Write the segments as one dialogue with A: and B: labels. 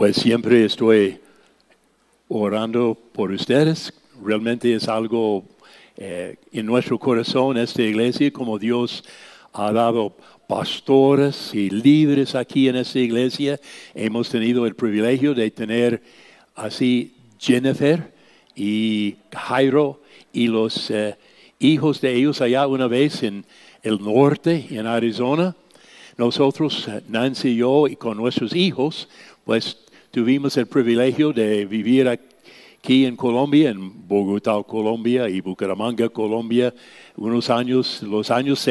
A: Pues siempre estoy orando por ustedes. Realmente es algo eh, en nuestro corazón, esta iglesia, como Dios ha dado pastores y líderes aquí en esta iglesia. Hemos tenido el privilegio de tener así Jennifer y Jairo y los eh, hijos de ellos allá una vez en el norte, en Arizona. Nosotros, eh, Nancy y yo, y con nuestros hijos, pues tuvimos el privilegio de vivir aquí en Colombia, en Bogotá, Colombia y Bucaramanga, Colombia, unos años, los años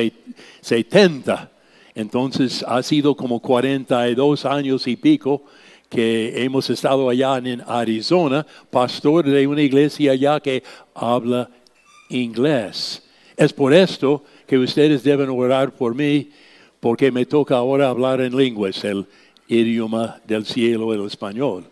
A: 70. Entonces ha sido como 42 años y pico que hemos estado allá en Arizona, pastor de una iglesia allá que habla inglés. Es por esto que ustedes deben orar por mí, porque me toca ahora hablar en lenguas, el idioma del cielo, el español.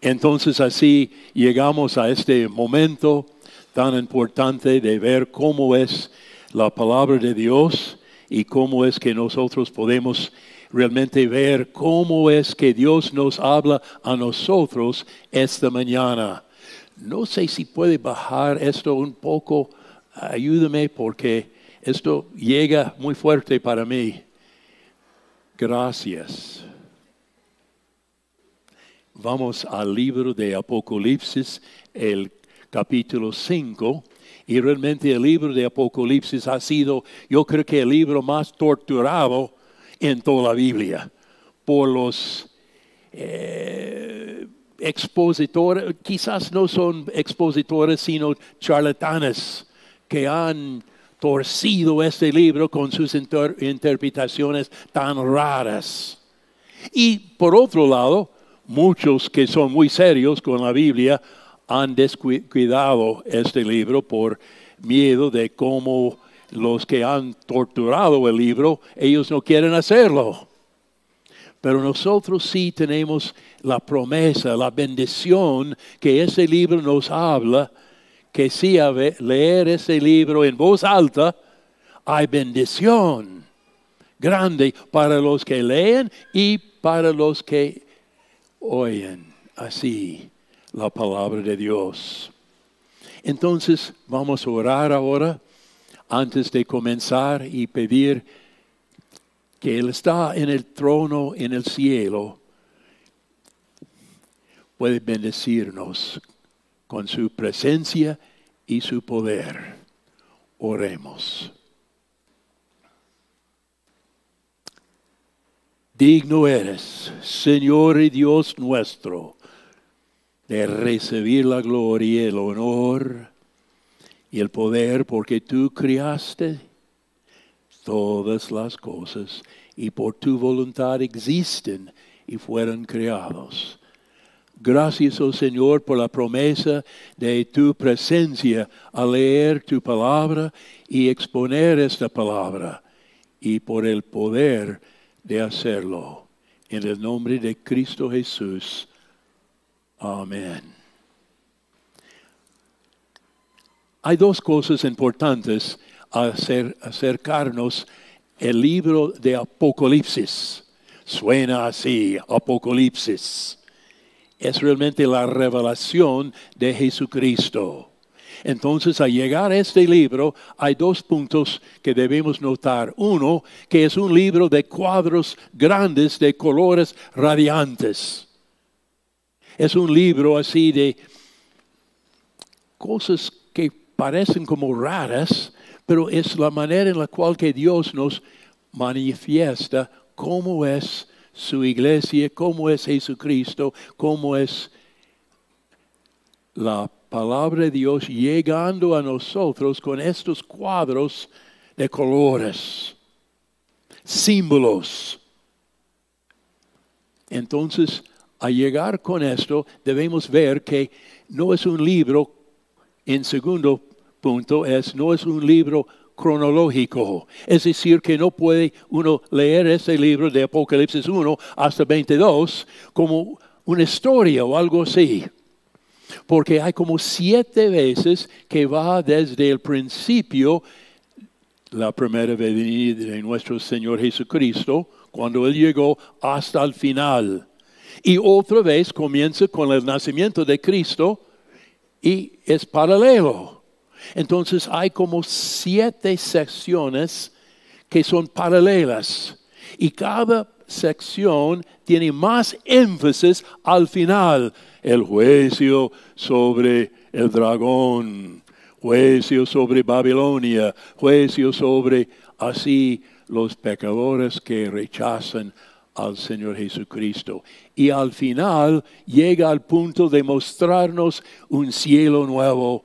A: Entonces así llegamos a este momento tan importante de ver cómo es la palabra de Dios y cómo es que nosotros podemos realmente ver cómo es que Dios nos habla a nosotros esta mañana. No sé si puede bajar esto un poco, ayúdame porque esto llega muy fuerte para mí. Gracias. Vamos al libro de Apocalipsis, el capítulo 5. Y realmente el libro de Apocalipsis ha sido, yo creo que el libro más torturado en toda la Biblia por los eh, expositores, quizás no son expositores, sino charlatanes que han torcido este libro con sus interpretaciones tan raras. Y por otro lado, muchos que son muy serios con la Biblia han descuidado este libro por miedo de cómo los que han torturado el libro, ellos no quieren hacerlo. Pero nosotros sí tenemos la promesa, la bendición que ese libro nos habla, que si a leer ese libro en voz alta, hay bendición grande para los que leen y para los que oyen así la palabra de Dios. Entonces vamos a orar ahora antes de comenzar y pedir que Él está en el trono en el cielo, puede bendecirnos con su presencia y su poder. Oremos. Digno eres, Señor y Dios nuestro, de recibir la gloria el honor y el poder porque tú criaste todas las cosas y por tu voluntad existen y fueron creados. Gracias, oh Señor, por la promesa de tu presencia al leer tu palabra y exponer esta palabra y por el poder de hacerlo. En el nombre de Cristo Jesús. Amén. Hay dos cosas importantes hacer, acercarnos el libro de Apocalipsis. Suena así, Apocalipsis. Es realmente la revelación de Jesucristo. Entonces, al llegar a este libro, hay dos puntos que debemos notar. Uno, que es un libro de cuadros grandes de colores radiantes. Es un libro así de cosas parecen como raras, pero es la manera en la cual que Dios nos manifiesta cómo es su iglesia, cómo es Jesucristo, cómo es la palabra de Dios llegando a nosotros con estos cuadros de colores, símbolos. Entonces, al llegar con esto, debemos ver que no es un libro en segundo punto es, no es un libro cronológico. Es decir, que no puede uno leer ese libro de Apocalipsis 1 hasta 22 como una historia o algo así. Porque hay como siete veces que va desde el principio, la primera venida de nuestro Señor Jesucristo, cuando Él llegó hasta el final. Y otra vez comienza con el nacimiento de Cristo y es paralelo. Entonces hay como siete secciones que son paralelas y cada sección tiene más énfasis al final. El juicio sobre el dragón, juicio sobre Babilonia, juicio sobre así los pecadores que rechazan al Señor Jesucristo. Y al final llega al punto de mostrarnos un cielo nuevo,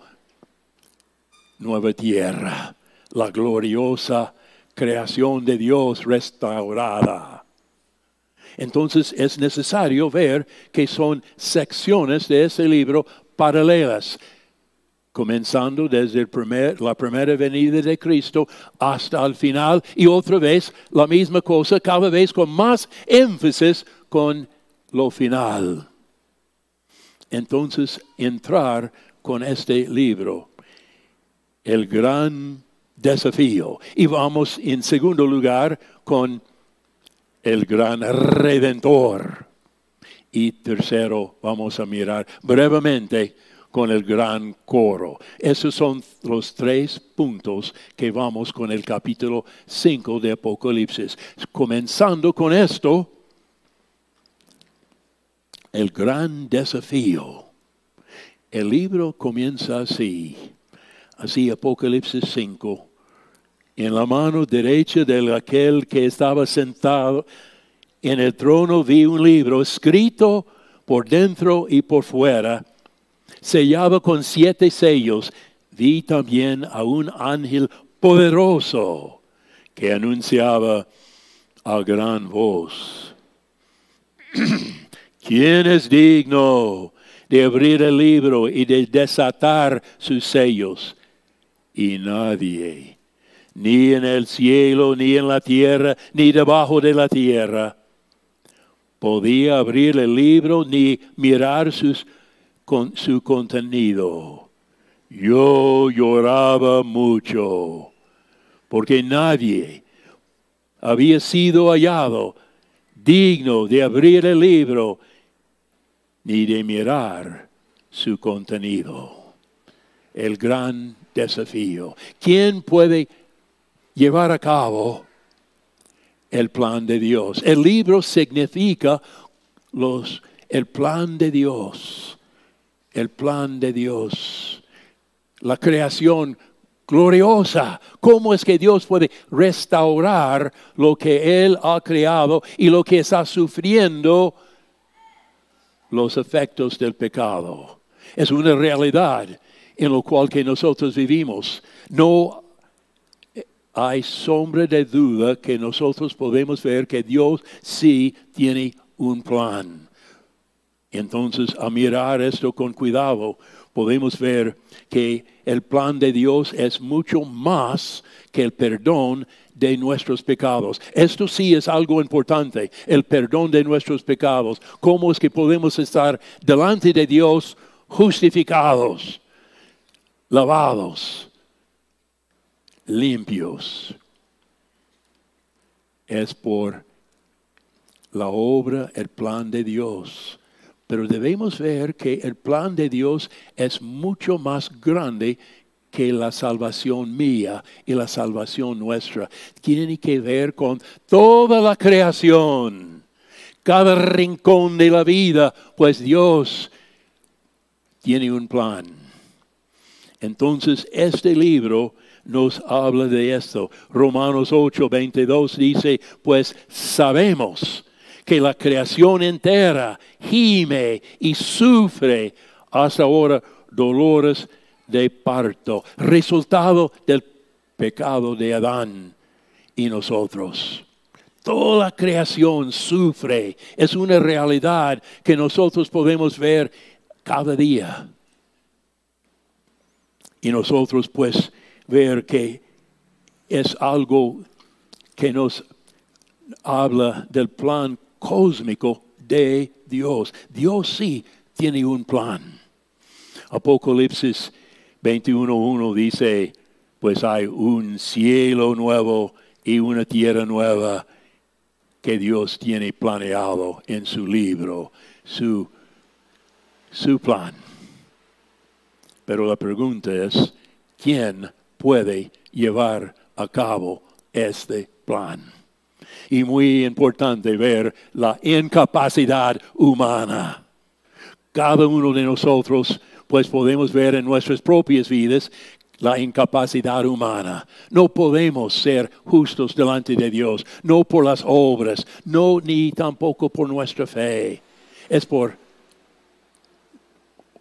A: nueva tierra, la gloriosa creación de Dios restaurada. Entonces es necesario ver que son secciones de ese libro paralelas, comenzando desde la primera venida de Cristo hasta el final y otra vez la misma cosa, cada vez con más énfasis con lo final. Entonces entrar con este libro, el gran desafío. Y vamos en segundo lugar con el gran redentor. Y tercero, vamos a mirar brevemente con el gran coro. Esos son los tres puntos que vamos con el capítulo 5 de Apocalipsis. Comenzando con esto, el gran desafío. El libro comienza así, así Apocalipsis 5. En la mano derecha de aquel que estaba sentado en el trono vi un libro escrito por dentro y por fuera, sellado con siete sellos. Vi también a un ángel poderoso que anunciaba a gran voz. ¿Quién es digno de abrir el libro y de desatar sus sellos? Y nadie, ni en el cielo, ni en la tierra, ni debajo de la tierra, podía abrir el libro ni mirar sus, con, su contenido. Yo lloraba mucho porque nadie había sido hallado digno de abrir el libro ni de mirar su contenido. El gran desafío. ¿Quién puede llevar a cabo el plan de Dios. El libro significa los, el plan de Dios. El plan de Dios. La creación gloriosa. ¿Cómo es que Dios puede restaurar lo que Él ha creado y lo que está sufriendo los efectos del pecado? Es una realidad en lo cual que nosotros vivimos. No hay sombra de duda que nosotros podemos ver que Dios sí tiene un plan. Entonces, a mirar esto con cuidado, podemos ver que el plan de Dios es mucho más que el perdón de nuestros pecados. Esto sí es algo importante, el perdón de nuestros pecados. ¿Cómo es que podemos estar delante de Dios justificados, lavados? limpios. Es por la obra, el plan de Dios. Pero debemos ver que el plan de Dios es mucho más grande que la salvación mía y la salvación nuestra. Tiene que ver con toda la creación, cada rincón de la vida, pues Dios tiene un plan. Entonces, este libro nos habla de esto. Romanos 8, 22 dice, pues sabemos que la creación entera gime y sufre hasta ahora dolores de parto, resultado del pecado de Adán y nosotros. Toda la creación sufre, es una realidad que nosotros podemos ver cada día. Y nosotros pues ver que es algo que nos habla del plan cósmico de Dios. Dios sí tiene un plan. Apocalipsis 21.1 dice, pues hay un cielo nuevo y una tierra nueva, que Dios tiene planeado en su libro, su, su plan. Pero la pregunta es, ¿quién puede llevar a cabo este plan? Y muy importante ver la incapacidad humana. Cada uno de nosotros, pues podemos ver en nuestras propias vidas la incapacidad humana. No podemos ser justos delante de Dios, no por las obras, no ni tampoco por nuestra fe. Es por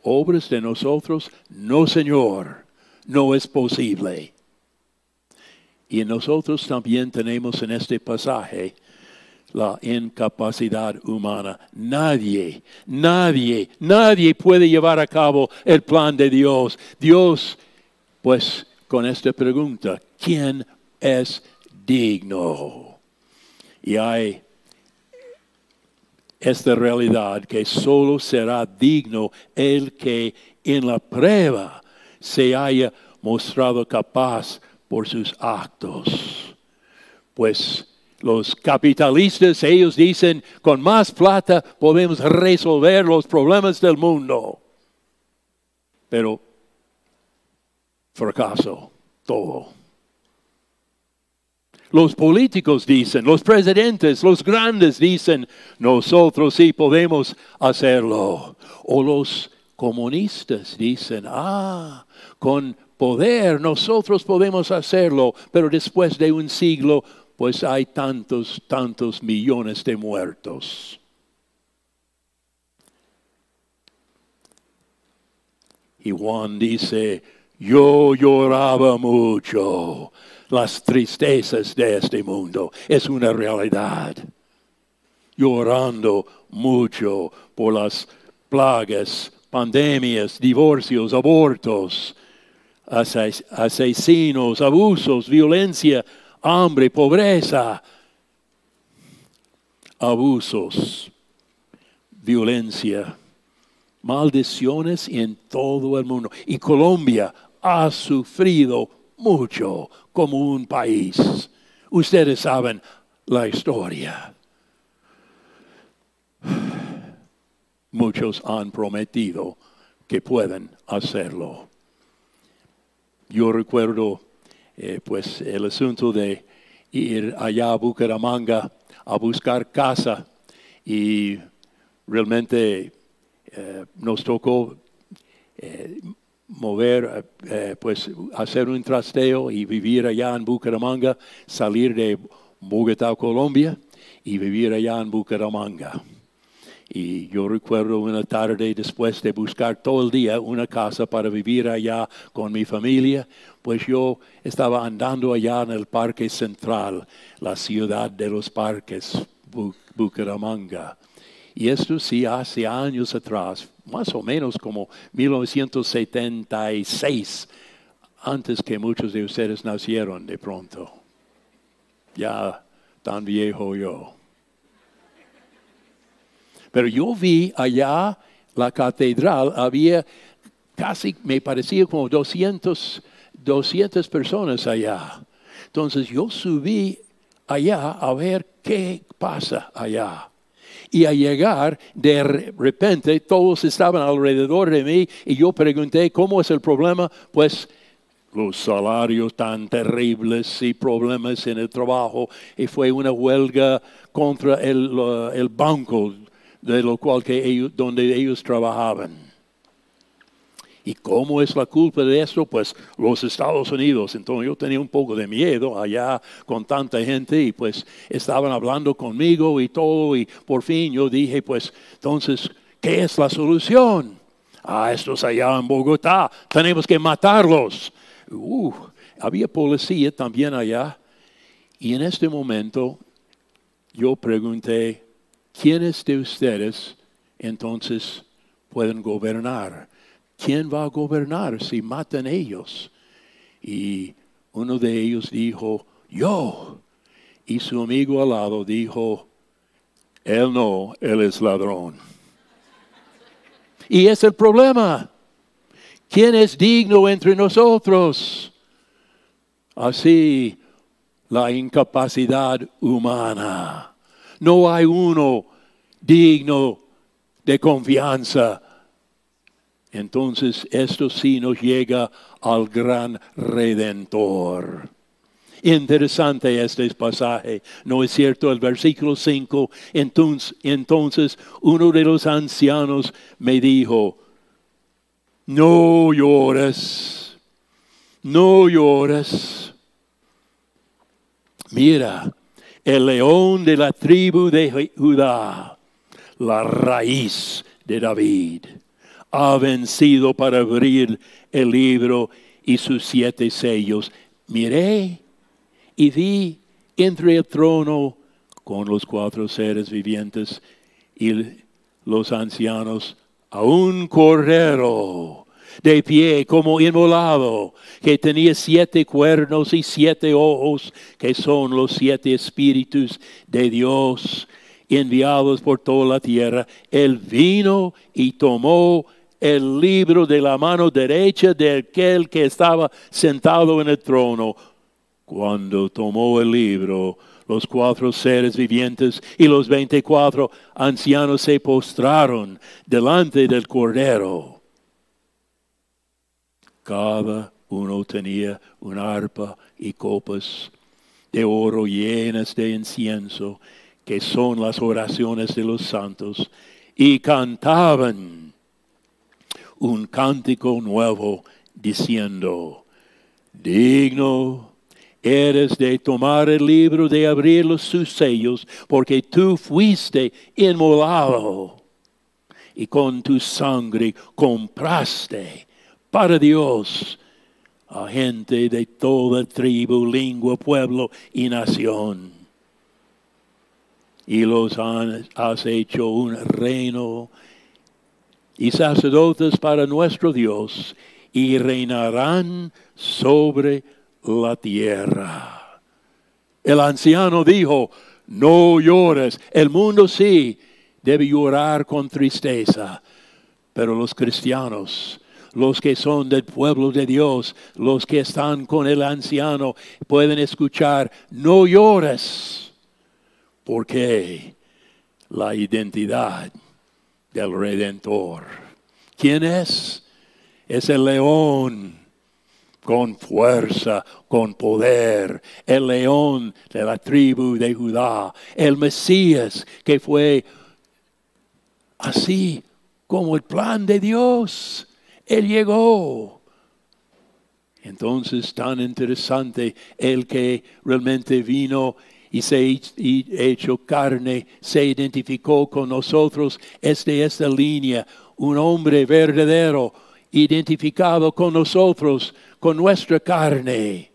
A: obras de nosotros, no Señor, no es posible. Y nosotros también tenemos en este pasaje la incapacidad humana. Nadie, nadie, nadie puede llevar a cabo el plan de Dios. Dios pues con esta pregunta, ¿quién es digno? Y hay esta realidad que solo será digno el que en la prueba se haya mostrado capaz por sus actos. Pues los capitalistas, ellos dicen, con más plata podemos resolver los problemas del mundo. Pero fracaso, todo. Los políticos dicen, los presidentes, los grandes dicen, nosotros sí podemos hacerlo. O los comunistas dicen, ah, con poder nosotros podemos hacerlo, pero después de un siglo, pues hay tantos, tantos millones de muertos. Y Juan dice, yo lloraba mucho las tristezas de este mundo. Es una realidad. Llorando mucho por las plagas, pandemias, divorcios, abortos, asesinos, abusos, violencia, hambre, pobreza, abusos, violencia, maldiciones en todo el mundo. Y Colombia ha sufrido mucho como un país. Ustedes saben la historia. Muchos han prometido que pueden hacerlo. Yo recuerdo eh, pues el asunto de ir allá a Bucaramanga a buscar casa y realmente eh, nos tocó eh, mover, eh, pues hacer un trasteo y vivir allá en Bucaramanga, salir de Bogotá, Colombia, y vivir allá en Bucaramanga. Y yo recuerdo una tarde después de buscar todo el día una casa para vivir allá con mi familia, pues yo estaba andando allá en el Parque Central, la ciudad de los parques, Bucaramanga. Y esto sí hace años atrás, más o menos como 1976, antes que muchos de ustedes nacieron de pronto. Ya tan viejo yo. Pero yo vi allá la catedral, había casi, me parecía como 200, 200 personas allá. Entonces yo subí allá a ver qué pasa allá. Y a llegar, de repente, todos estaban alrededor de mí y yo pregunté, ¿cómo es el problema? Pues los salarios tan terribles y problemas en el trabajo. Y fue una huelga contra el, banco de lo cual que ellos, donde ellos trabajaban. ¿Y cómo es la culpa de esto? Pues los Estados Unidos. Entonces yo tenía un poco de miedo allá con tanta gente y pues estaban hablando conmigo y todo y por fin yo dije pues entonces, ¿qué es la solución? Ah, estos allá en Bogotá, tenemos que matarlos. Uh, había policía también allá y en este momento yo pregunté, ¿quiénes de ustedes entonces pueden gobernar? ¿Quién va a gobernar si matan ellos? Y uno de ellos dijo, yo. Y su amigo al lado dijo, él no, él es ladrón. Y es el problema. ¿Quién es digno entre nosotros? Así, la incapacidad humana No hay uno digno de confianza. Entonces esto sí nos llega al gran redentor. Interesante este pasaje, ¿no es cierto? El versículo 5, entonces, entonces uno de los ancianos me dijo, no llores, no llores. Mira, el león de la tribu de Judá, la raíz de David, ha vencido para abrir el libro y sus siete sellos. Miré y vi entre el trono con los cuatro seres vivientes y los ancianos a un cordero de pie como inmolado, que tenía siete cuernos y siete ojos, que son los siete espíritus de Dios enviados por toda la tierra. Él vino y tomó el libro de la mano derecha de aquel que estaba sentado en el trono cuando tomó el libro, los cuatro seres vivientes y los veinticuatro ancianos se postraron delante del Cordero. Cada uno tenía una arpa y copas de oro llenas de incienso, que son las oraciones de los santos, y cantaban un cántico nuevo diciendo, digno eres de tomar el libro, de abrir los sus sellos, porque tú fuiste inmolado y con tu sangre compraste para Dios a gente de toda tribu, lengua, pueblo y nación. Y los has hecho un reino y sacerdotes para nuestro Dios y reinarán sobre la tierra. El anciano dijo, no llores. El mundo sí debe llorar con tristeza, pero los cristianos, los que son del pueblo de Dios, los que están con el anciano, pueden escuchar, no llores, porque la identidad del redentor. ¿Quién es? Es el león con fuerza, con poder, el león de la tribu de Judá, el Mesías que fue así como el plan de Dios. Él llegó. Entonces, tan interesante, el que realmente vino y se hecho carne, se identificó con nosotros, es de esta línea, un hombre verdadero, identificado con nosotros, con nuestra carne.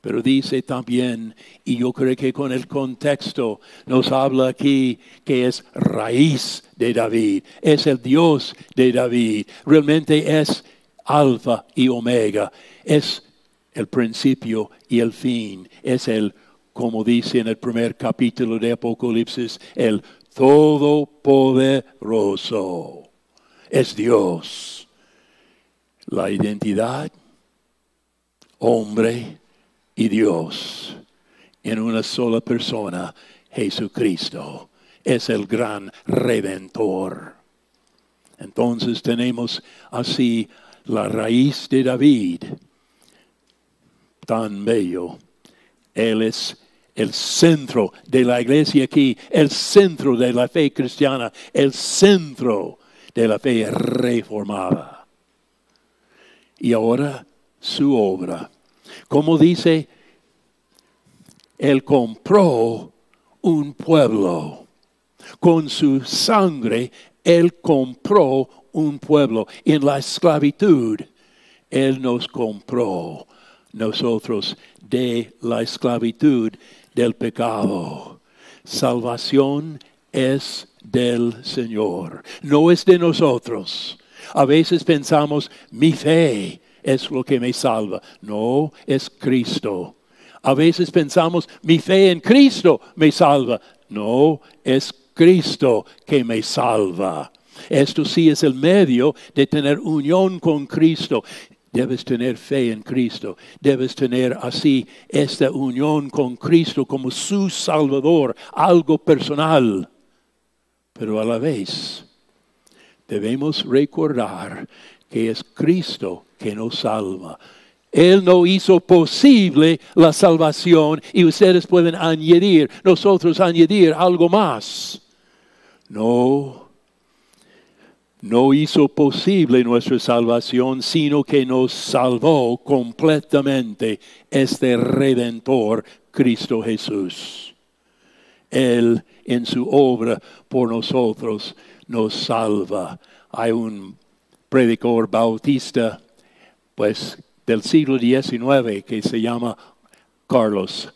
A: Pero dice también, y yo creo que con el contexto nos habla aquí que es raíz de David, es el Dios de David, realmente es alfa y omega, es el principio y el fin, es el, como dice en el primer capítulo de Apocalipsis, el todopoderoso, es Dios la identidad, hombre y Dios, en una sola persona, Jesucristo. Es el gran redentor. Entonces tenemos así la raíz de David, tan bello. Él es el centro de la iglesia aquí, el centro de la fe cristiana, el centro de la fe reformada y ahora su obra. Como dice, Él compró un pueblo. Con su sangre, Él compró un pueblo. En la esclavitud, Él nos compró nosotros de la esclavitud del pecado. Salvación es del Señor, no es de nosotros. A veces pensamos, mi fe es lo que me salva. No, es Cristo. A veces pensamos, mi fe en Cristo me salva. No, es Cristo que me salva. Esto sí es el medio de tener unión con Cristo. Debes tener fe en Cristo. Debes tener así esta unión con Cristo como su Salvador, algo personal. Pero a la vez debemos recordar que es Cristo que nos salva. Él no hizo posible la salvación y ustedes pueden añadir, nosotros añadir algo más. No, no hizo posible nuestra salvación, sino que nos salvó completamente este redentor, Cristo Jesús. Él en su obra por nosotros nos salva. Hay un predicador bautista, pues del siglo XIX que se llama Carlos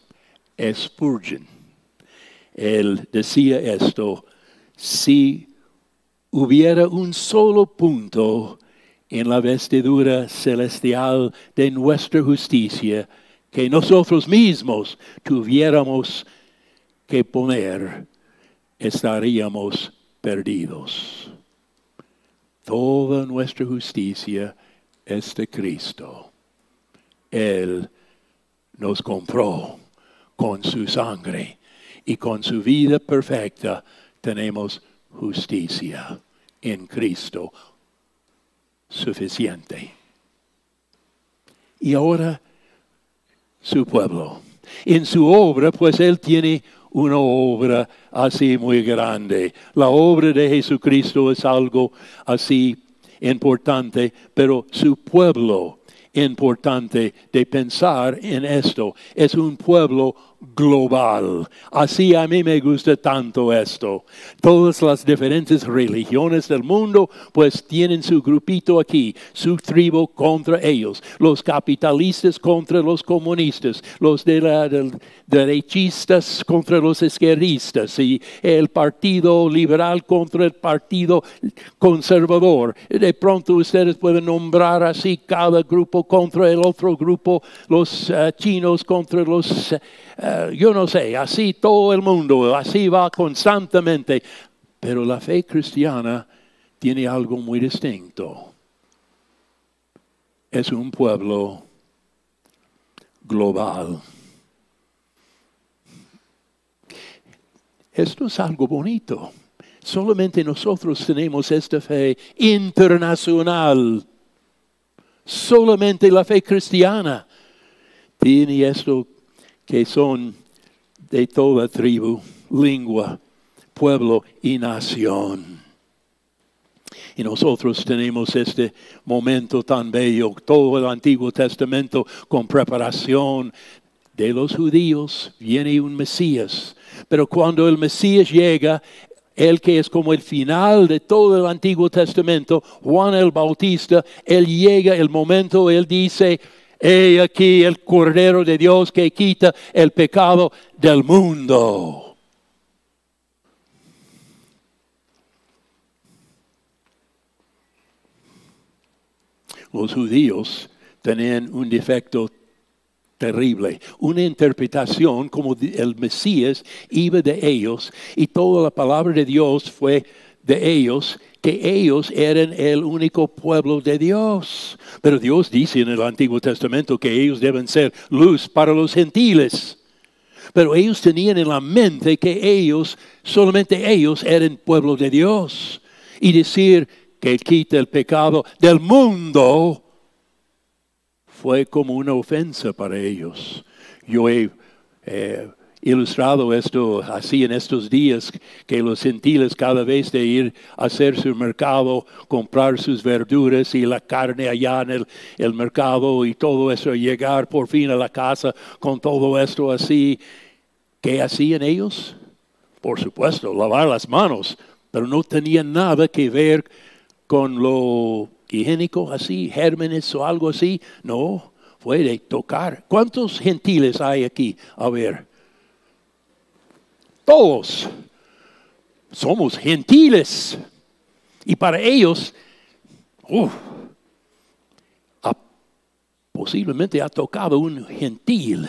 A: Spurgeon. Él decía esto, si hubiera un solo punto en la vestidura celestial de nuestra justicia que nosotros mismos tuviéramos que poner, estaríamos perdidos. Toda nuestra justicia es de Cristo. Él nos compró con su sangre y con su vida perfecta tenemos justicia en Cristo suficiente. Y ahora su pueblo. En su obra, pues Él tiene una obra así muy grande. La obra de Jesucristo es algo así importante, pero su pueblo importante de pensar en esto. Es un pueblo global. Así a mí me gusta tanto esto. Todas las diferentes religiones del mundo pues tienen su grupito aquí, su tribu contra ellos, los capitalistas contra los comunistas, los de derechistas contra los izquierdistas y el partido liberal contra el partido conservador. De pronto ustedes pueden nombrar así cada grupo contra el otro grupo, los eh, chinos contra los... Eh, yo no sé, así todo el mundo, así va constantemente. Pero la fe cristiana tiene algo muy distinto. Es un pueblo global. Esto es algo bonito. Solamente nosotros tenemos esta fe internacional. Solamente la fe cristiana tiene esto que son de toda tribu, lengua, pueblo y nación. Y nosotros tenemos este momento tan bello, todo el Antiguo Testamento con preparación de los judíos, viene un Mesías. Pero cuando el Mesías llega, el que es como el final de todo el Antiguo Testamento, Juan el Bautista, él llega el momento, él dice, He aquí el Cordero de Dios que quita el pecado del mundo. Los judíos tenían un defecto terrible, una interpretación como el Mesías iba de ellos y toda la palabra de Dios fue de ellos que ellos eran el único pueblo de Dios. Pero Dios dice en el Antiguo Testamento que ellos deben ser luz para los gentiles. Pero ellos tenían en la mente que ellos, solamente ellos eran pueblo de Dios. Y decir que quita el pecado del mundo fue como una ofensa para ellos. Yo he eh, ilustrado esto así en estos días, que los gentiles cada vez de ir a hacer su mercado, comprar sus verduras y la carne allá en el, mercado y todo eso, llegar por fin a la casa con todo esto así, ¿qué hacían ellos? Por supuesto, lavar las manos, pero no tenían nada que ver con lo higiénico así, gérmenes o algo así, no, fue de tocar. ¿Cuántos gentiles hay aquí? A ver. Todos somos gentiles. Y para ellos, posiblemente ha tocado un gentil.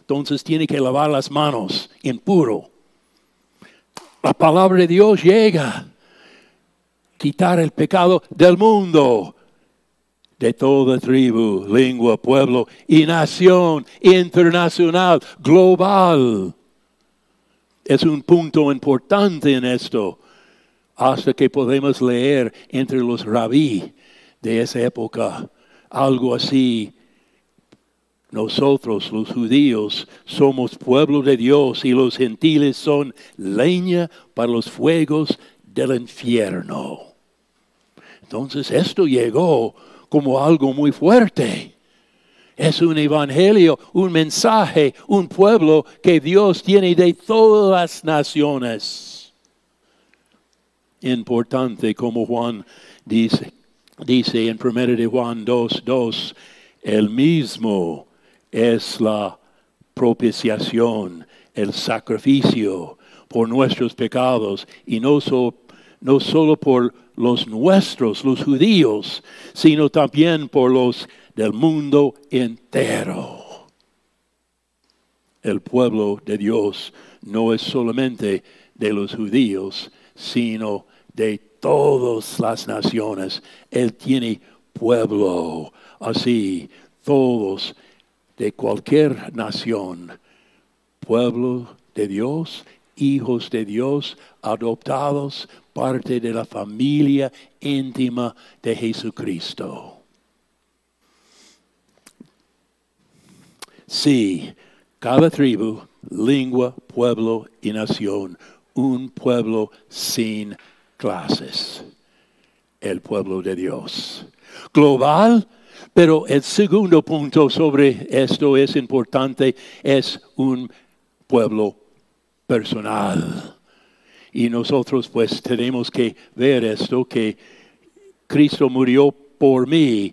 A: Entonces tiene que lavar las manos en puro. La palabra de Dios llega. Quitar el pecado del mundo de toda tribu, lengua, pueblo y nación internacional, global. Es un punto importante en esto, hasta que podemos leer entre los rabí de esa época algo así. Nosotros, los judíos, somos pueblo de Dios y los gentiles son leña para los fuegos del infierno. Entonces esto llegó como algo muy fuerte. Es un evangelio, un mensaje, un pueblo que Dios tiene de todas las naciones. Importante como Juan dice, dice en 1 de Juan 2, 2, el mismo es la propiciación, el sacrificio por nuestros pecados y no, no solo por los nuestros, los judíos, sino también por los del mundo entero. El pueblo de Dios no es solamente de los judíos, sino de todas las naciones. Él tiene pueblo, así, todos de cualquier nación, pueblo de Dios, hijos de Dios, adoptados parte de la familia íntima de Jesucristo. Sí, cada tribu, lengua, pueblo y nación, un pueblo sin clases, el pueblo de Dios. Global, pero el segundo punto sobre esto es importante, es un pueblo personal. Y nosotros pues tenemos que ver esto, que Cristo murió por mí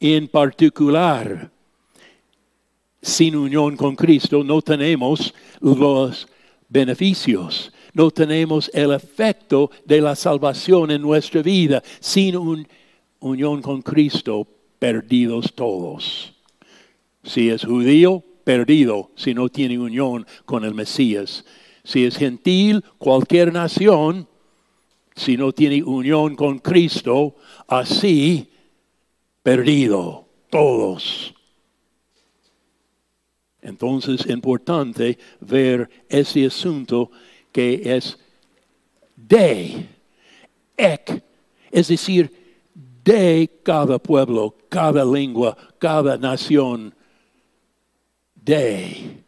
A: en particular. Sin unión con Cristo no tenemos los beneficios, no tenemos el efecto de la salvación en nuestra vida. Sin un, unión con Cristo, perdidos todos. Si es judío, perdido si no tiene unión con el Mesías si es gentil, cualquier nación, si no tiene unión con Cristo, así perdido todos. Entonces es importante ver ese asunto que es de, ek, es decir, de cada pueblo, cada lengua, cada nación, de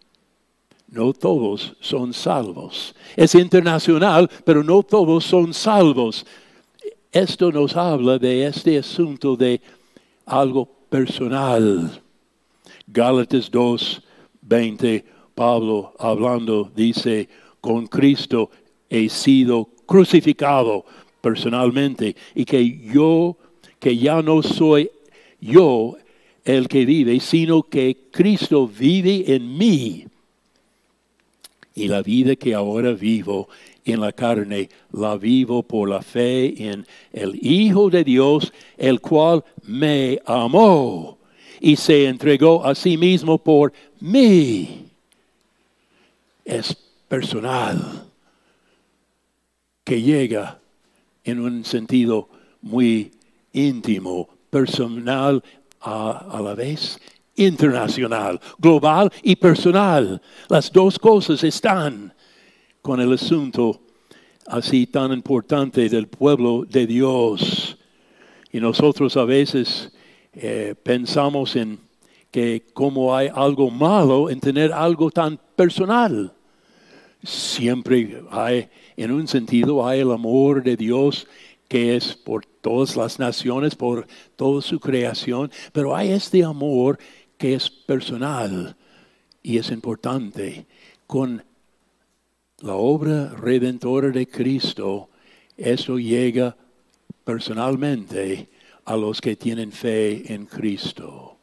A: no todos son salvos. Es internacional, pero no todos son salvos. Esto nos habla de este asunto de algo personal. Gálatas 2, 20, Pablo hablando dice, con Cristo he sido crucificado personalmente y que yo, que ya no soy yo el que vive, sino que Cristo vive en mí. Y la vida que ahora vivo en la carne, la vivo por la fe en el Hijo de Dios, el cual me amó y se entregó a sí mismo por mí. Es personal, que llega en un sentido muy íntimo, personal a, a la vez internacional, global y personal. Las dos cosas están con el asunto así tan importante del pueblo de Dios. Y nosotros a veces eh, pensamos en que como hay algo malo en tener algo tan personal. Siempre hay, en un sentido, hay el amor de Dios que es por todas las naciones, por toda su creación, pero hay este amor que es personal y es importante. Con la obra redentora de Cristo, eso llega personalmente a los que tienen fe en Cristo.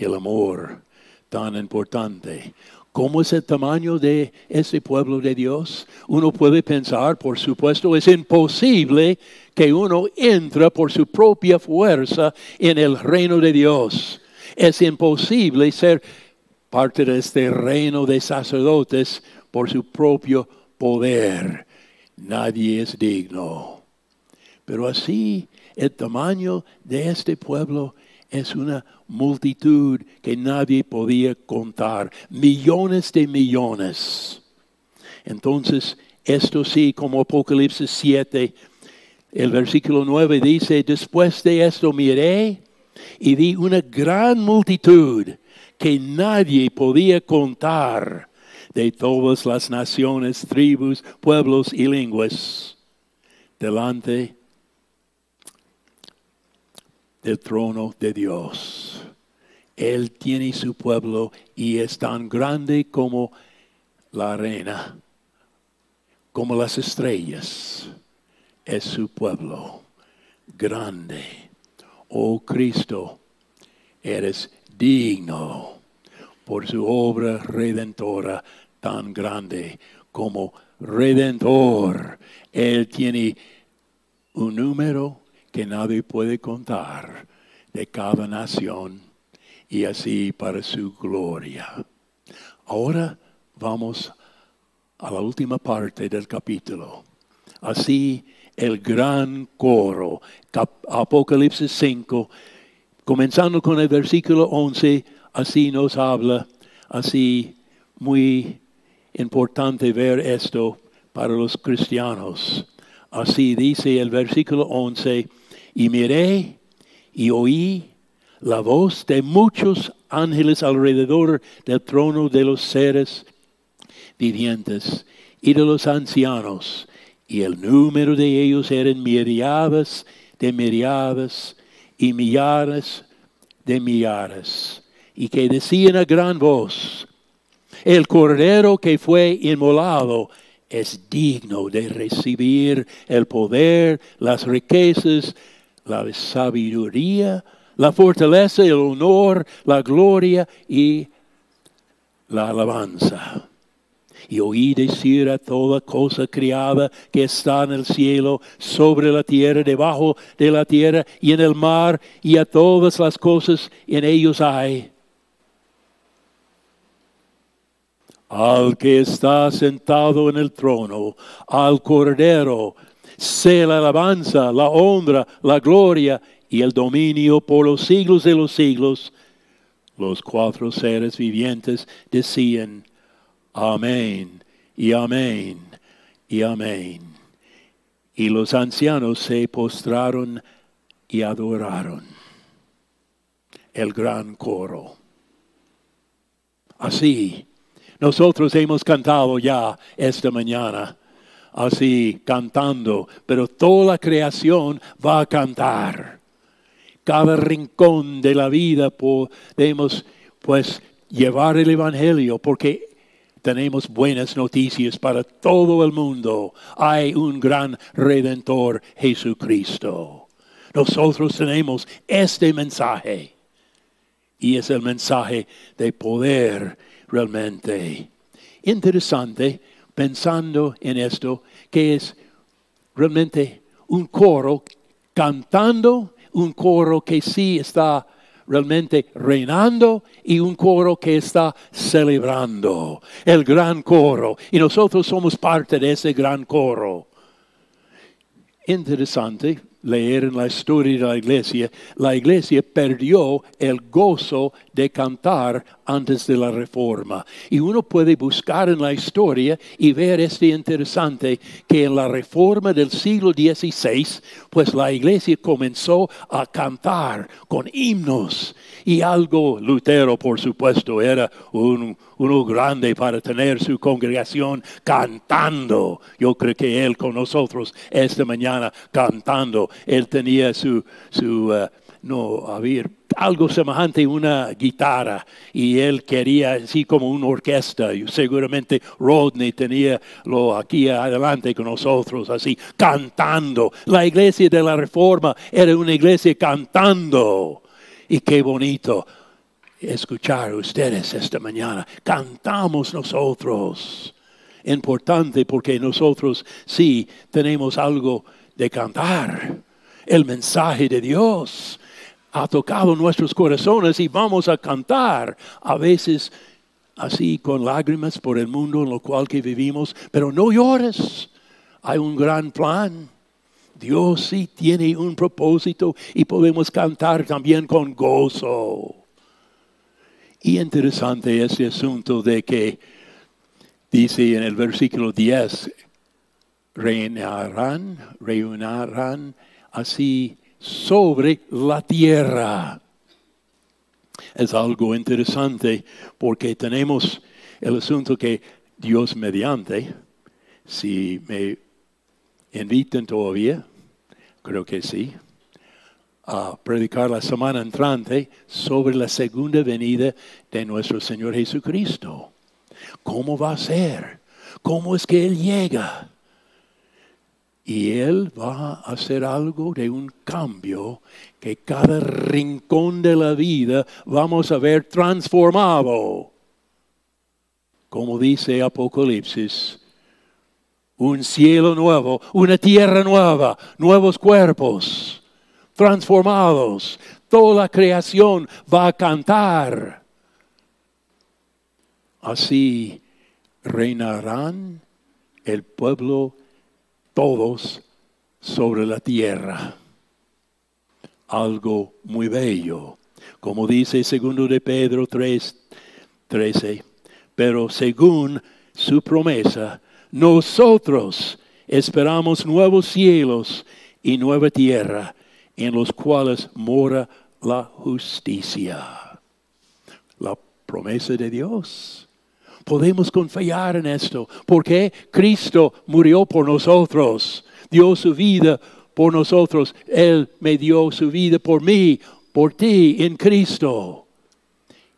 A: El amor tan importante. ¿Cómo es el tamaño de ese pueblo de Dios? Uno puede pensar, por supuesto, es imposible que uno entre por su propia fuerza en el reino de Dios. Es imposible ser parte de este reino de sacerdotes por su propio poder. Nadie es digno. Pero así el tamaño de este pueblo es una multitud que nadie podía contar, millones de millones. Entonces, esto sí, como Apocalipsis 7, el versículo 9 dice, después de esto miré y vi una gran multitud que nadie podía contar de todas las naciones, tribus, pueblos y lenguas delante del trono de Dios. Él tiene su pueblo y es tan grande como la arena, como las estrellas. Es su pueblo grande. Oh Cristo, eres digno por su obra redentora tan grande como redentor. Él tiene un número que nadie puede contar de cada nación y así para su gloria. Ahora vamos a la última parte del capítulo. Así el gran coro, Apocalipsis 5, comenzando con el versículo 11, así nos habla, así muy importante ver esto para los cristianos. Así dice el versículo 11, y miré y oí la voz de muchos ángeles alrededor del trono de los seres vivientes y de los ancianos, y el número de ellos eran miriadas de miriadas y millares de millares, y que decían a gran voz, el cordero que fue inmolado es digno de recibir el poder, las riquezas, la sabiduría, la fortaleza, el honor, la gloria y la alabanza. Y oí decir a toda cosa criada que está en el cielo, sobre la tierra, debajo de la tierra y en el mar, y a todas las cosas en ellos hay. Al que está sentado en el trono, al Cordero, sea la alabanza, la honra, la gloria y el dominio por los siglos de los siglos. Los cuatro seres vivientes decían, amén y amén y amén. Y los ancianos se postraron y adoraron el gran coro. Así, nosotros hemos cantado ya esta mañana así cantando, pero toda la creación va a cantar. Cada rincón de la vida podemos pues llevar el Evangelio porque tenemos buenas noticias para todo el mundo. Hay un gran redentor, Jesucristo. Nosotros tenemos este mensaje y es el mensaje de poder realmente. Interesante pensando en esto, que es realmente un coro cantando, un coro que sí está realmente reinando y un coro que está celebrando, el gran coro. Y nosotros somos parte de ese gran coro. Interesante, leer en la historia de la iglesia, la iglesia perdió el gozo de cantar antes de la reforma. Y uno puede buscar en la historia y ver este interesante que en la reforma del siglo XVI, pues la iglesia comenzó a cantar con himnos y algo, Lutero por supuesto era un, uno grande para tener su congregación cantando. Yo creo que él con nosotros esta mañana cantando, él tenía su, su uh, no, había algo semejante a una guitarra y él quería así como una orquesta y seguramente Rodney tenía lo aquí adelante con nosotros así cantando la iglesia de la reforma era una iglesia cantando y qué bonito escuchar a ustedes esta mañana. Cantamos nosotros. Importante porque nosotros sí tenemos algo de cantar. El mensaje de Dios ha tocado nuestros corazones y vamos a cantar. A veces así con lágrimas por el mundo en lo cual que vivimos, pero no llores. Hay un gran plan Dios sí tiene un propósito y podemos cantar también con gozo. Y interesante ese asunto de que dice en el versículo 10, reinarán, reinarán así sobre la tierra. Es algo interesante porque tenemos el asunto que Dios mediante, si me invitan todavía, creo que sí, a predicar la semana entrante sobre la segunda venida de nuestro Señor Jesucristo. ¿Cómo va a ser? ¿Cómo es que Él llega? Y Él va a hacer algo de un cambio que cada rincón de la vida vamos a ver transformado. Como dice Apocalipsis, un cielo nuevo, una tierra nueva, nuevos cuerpos transformados. Toda la creación va a cantar. Así reinarán el pueblo todos sobre la tierra. Algo muy bello. Como dice segundo de Pedro 3, 13. Pero según su promesa, nosotros esperamos nuevos cielos y nueva tierra en los cuales mora la justicia. La promesa de Dios podemos confiar en esto, porque Cristo murió por nosotros, dio su vida por nosotros, Él me dio su vida por mí, por ti en Cristo,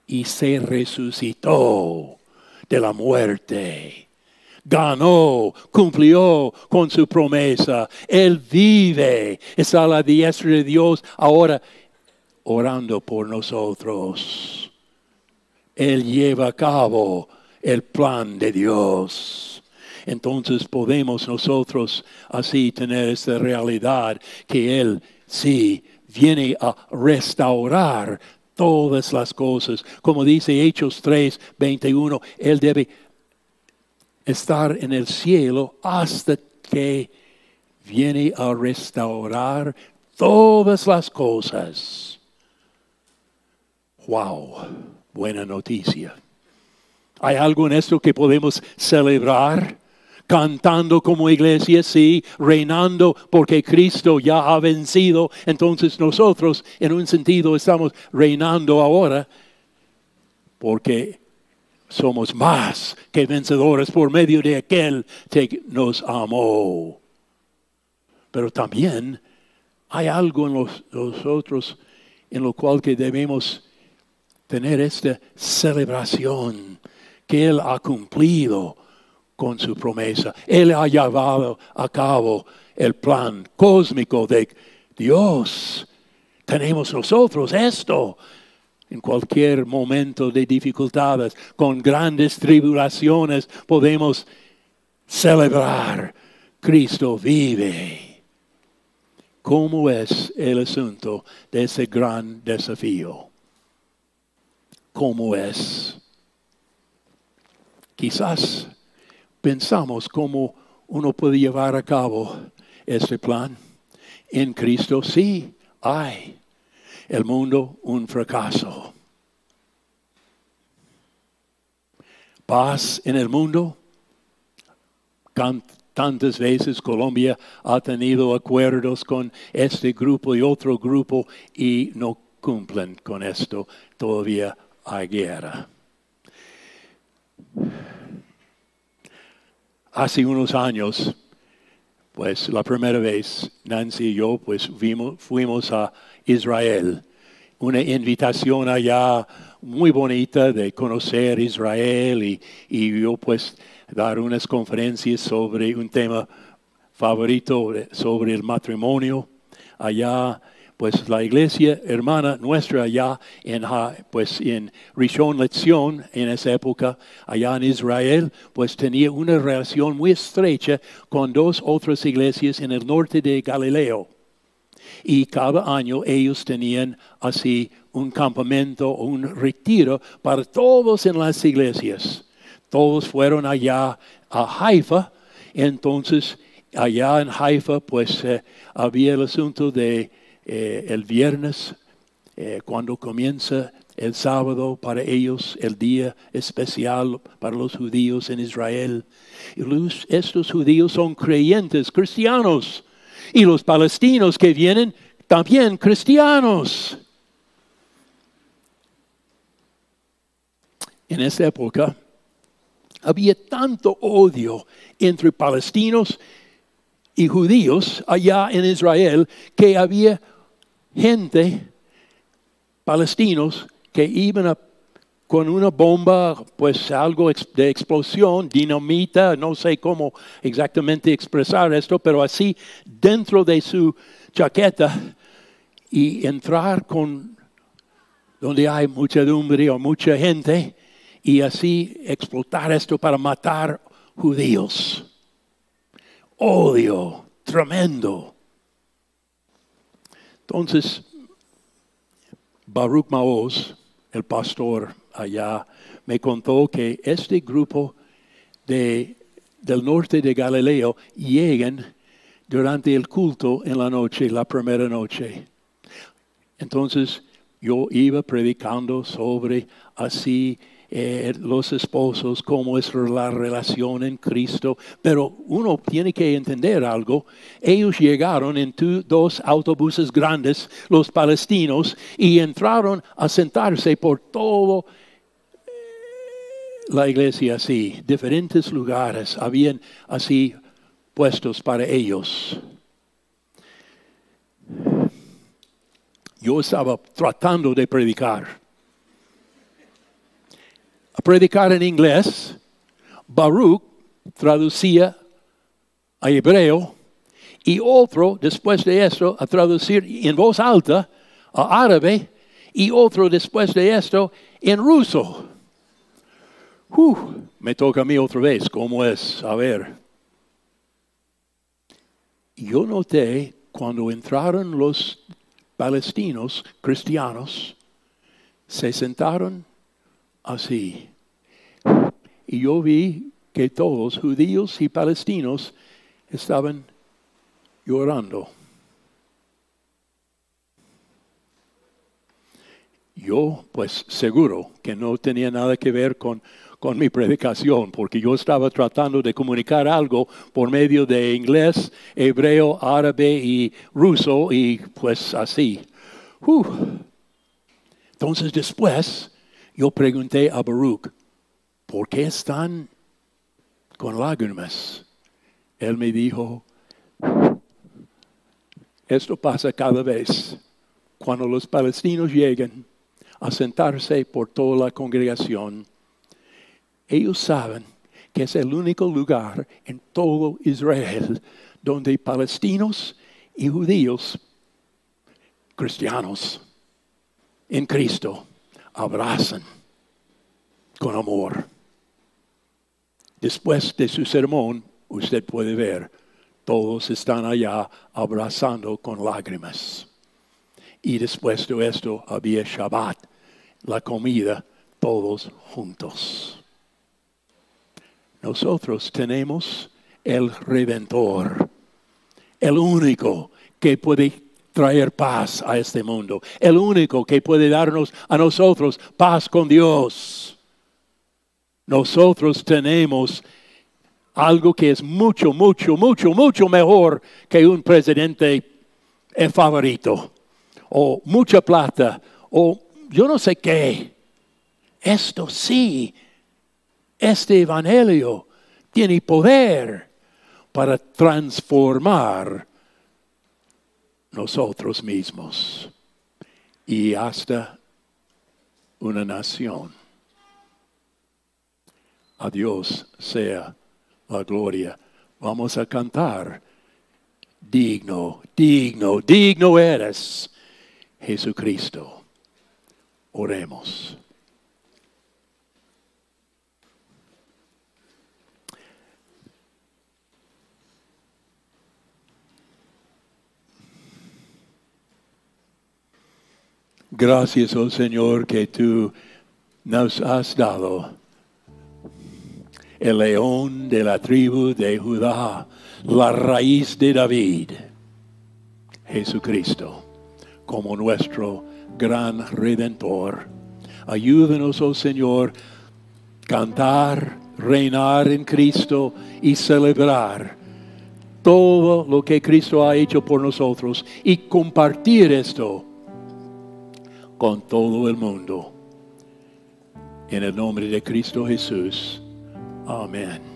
A: y se resucitó de la muerte. Ganó, cumplió con su promesa. Él vive, está a la diestra de Dios ahora orando por nosotros. Él lleva a cabo el plan de Dios. Entonces podemos nosotros así tener esta realidad que Él sí viene a restaurar todas las cosas. Como dice Hechos 3, 21, Él debe estar en el cielo hasta que viene a restaurar todas las cosas. Wow, buena noticia. ¿Hay algo en esto que podemos celebrar? Cantando como iglesia, sí, reinando porque Cristo ya ha vencido. Entonces nosotros, en un sentido, estamos reinando ahora porque somos más que vencedores por medio de aquel que nos amó. Pero también hay algo en nosotros en lo cual que debemos tener esta celebración que Él ha cumplido con su promesa. Él ha llevado a cabo el plan cósmico de Dios. Tenemos nosotros esto en cualquier momento de dificultades, con grandes tribulaciones, podemos celebrar. Cristo vive. ¿Cómo es el asunto de ese gran desafío? ¿Cómo es? Quizás pensamos cómo uno puede llevar a cabo este plan. En Cristo sí hay. El mundo un fracaso. Paz en el mundo. Tantas veces Colombia ha tenido acuerdos con este grupo y otro grupo y no cumplen con esto. Todavía hay guerra. Hace unos años, pues la primera vez, Nancy y yo, pues fuimos a Israel. Una invitación allá muy bonita de conocer Israel y, y yo pues dar unas conferencias sobre un tema favorito sobre el matrimonio allá pues la iglesia hermana nuestra allá en, pues en Rishon Lezion, en esa época, allá en Israel, pues tenía una relación muy estrecha con dos otras iglesias en el norte de Galileo. Y cada año ellos tenían así un campamento o un retiro para todos en las iglesias. Todos fueron allá a Haifa, entonces allá en Haifa, pues eh, había el asunto de eh, el viernes, eh, cuando comienza el sábado para ellos, el día especial para los judíos en Israel. Y estos judíos son creyentes, cristianos. Y los palestinos que vienen, también cristianos. En esa época había tanto odio entre palestinos y judíos allá en Israel que había gente, palestinos, que iban con una bomba, pues algo de explosión, dinamita, no sé cómo exactamente expresar esto, pero así dentro de su chaqueta y entrar con donde hay muchedumbre o mucha gente y así explotar esto para matar judíos. Odio tremendo. Entonces, Baruch Maoz, el pastor allá, me contó que este grupo de, del norte de Galileo llegan durante el culto en la noche, la primera noche. Entonces yo iba predicando sobre así eh, los esposos, cómo es la relación en Cristo. Pero uno tiene que entender algo. Ellos llegaron en dos autobuses grandes, los palestinos, y entraron a sentarse por todo eh, la iglesia así, diferentes lugares habían así puestos para ellos. Yo estaba tratando de predicar a predicar en inglés, Baruch traducía a hebreo y otro, después de esto, a traducir en voz alta a árabe y otro después de esto en ruso. me toca a mí otra vez, ¿cómo es? A ver. Yo noté cuando entraron los palestinos cristianos, se sentaron así. Y yo vi que todos, judíos y palestinos, estaban llorando. Yo, pues seguro que no tenía nada que ver con, con mi predicación, porque yo estaba tratando de comunicar algo por medio de inglés, hebreo, árabe y ruso, y pues así. Entonces después yo pregunté a Baruch, ¿por qué están con lágrimas? Él me dijo, esto pasa cada vez cuando los palestinos llegan a sentarse por toda la congregación. Ellos saben que es el único lugar en todo Israel donde palestinos y judíos, cristianos en Cristo, abrazan con amor. Después de su sermón, usted puede ver, todos están allá abrazando con lágrimas. Y después de esto había Shabbat, la comida, todos juntos. Nosotros tenemos el Redentor, el único que puede traer paz a este mundo. El único que puede darnos a nosotros paz con Dios. Nosotros tenemos algo que es mucho, mucho, mucho, mucho mejor que un presidente favorito. O mucha plata. O yo no sé qué. Esto sí. Este evangelio tiene poder para transformar nosotros mismos y hasta una nación. A Dios sea la gloria. Vamos a cantar. Digno, digno, digno eres, Jesucristo. Oremos. Gracias, oh Señor, que tú nos has dado el león de la tribu de Judá, la raíz de David, Jesucristo, como nuestro gran redentor. Ayúdenos, oh Señor, cantar, reinar en Cristo y celebrar todo lo que Cristo ha hecho por nosotros y compartir esto con todo el mundo. En el nombre de Cristo Jesús. Amen.